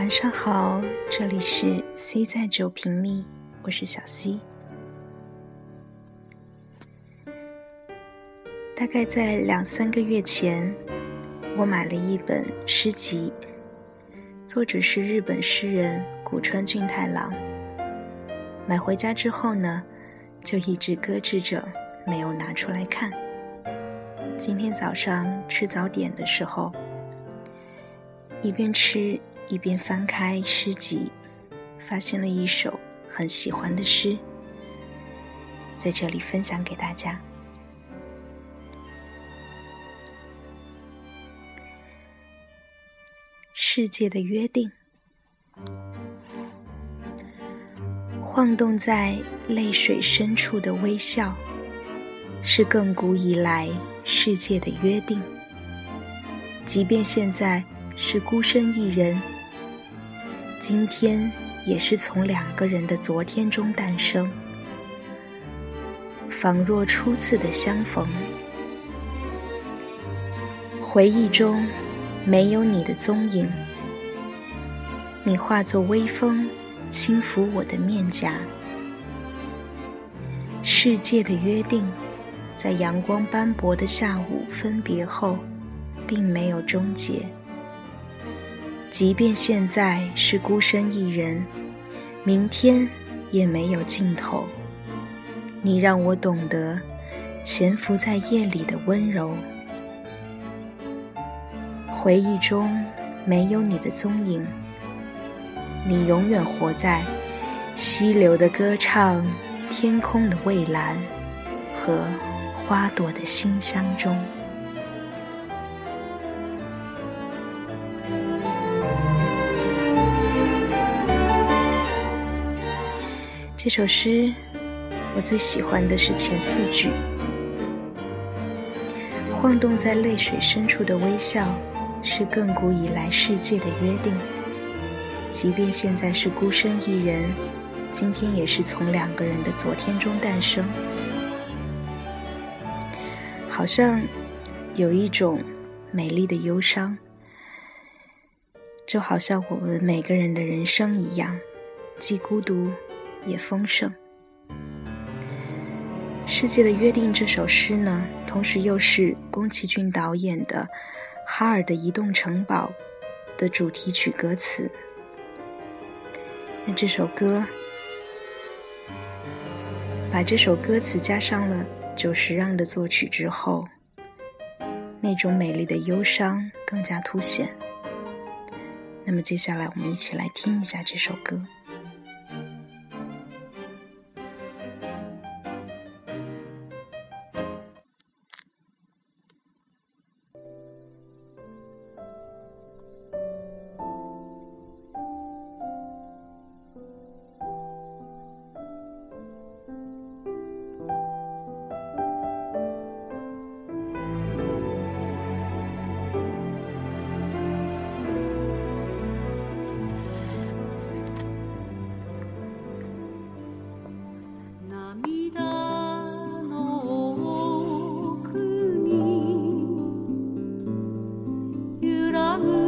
晚上好，这里是 C 在九平米，我是小 C。大概在两三个月前，我买了一本诗集，作者是日本诗人古川俊太郎。买回家之后呢，就一直搁置着，没有拿出来看。今天早上吃早点的时候，一边吃。一边翻开诗集，发现了一首很喜欢的诗，在这里分享给大家。世界的约定，晃动在泪水深处的微笑，是亘古以来世界的约定。即便现在是孤身一人。今天也是从两个人的昨天中诞生，仿若初次的相逢。回忆中没有你的踪影，你化作微风，轻抚我的面颊。世界的约定，在阳光斑驳的下午分别后，并没有终结。即便现在是孤身一人，明天也没有尽头。你让我懂得潜伏在夜里的温柔。回忆中没有你的踪影，你永远活在溪流的歌唱、天空的蔚蓝和花朵的馨香中。这首诗，我最喜欢的是前四句。晃动在泪水深处的微笑，是亘古以来世界的约定。即便现在是孤身一人，今天也是从两个人的昨天中诞生。好像有一种美丽的忧伤，就好像我们每个人的人生一样，既孤独。也丰盛。世界的约定这首诗呢，同时又是宫崎骏导演的《哈尔的移动城堡》的主题曲歌词。那这首歌，把这首歌词加上了久石让的作曲之后，那种美丽的忧伤更加凸显。那么接下来，我们一起来听一下这首歌。good on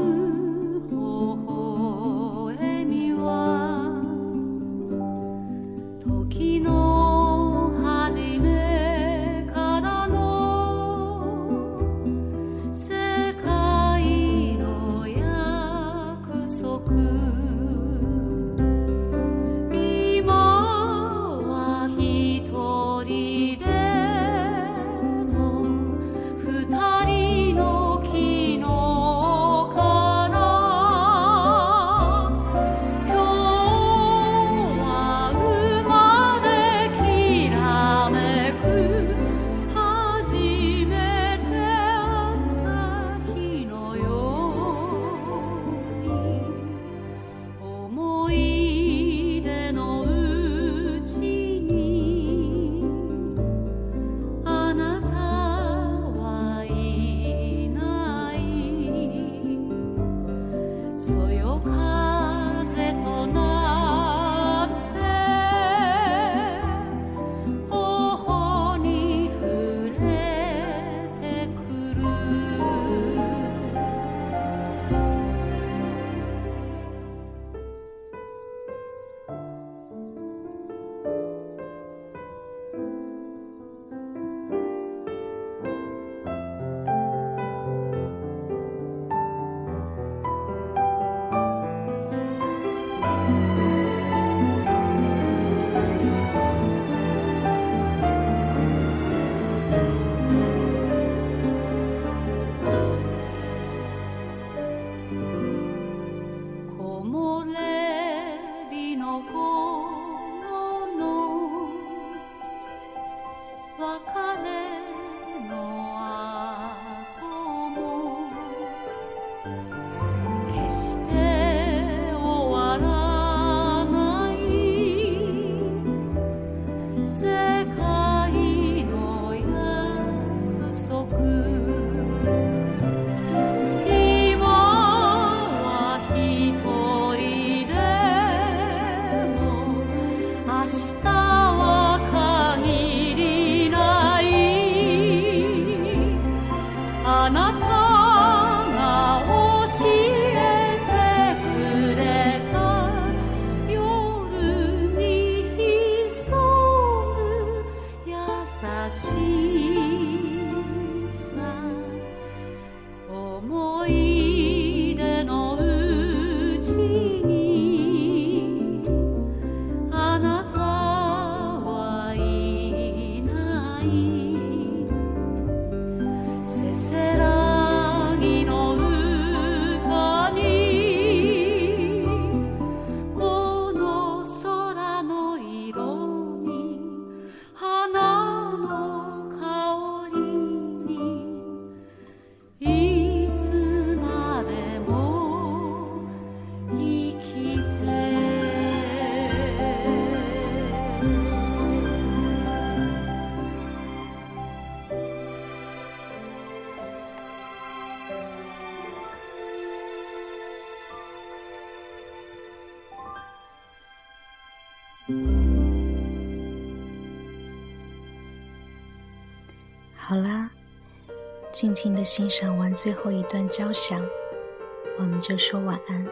好啦，静静的欣赏完最后一段交响，我们就说晚安。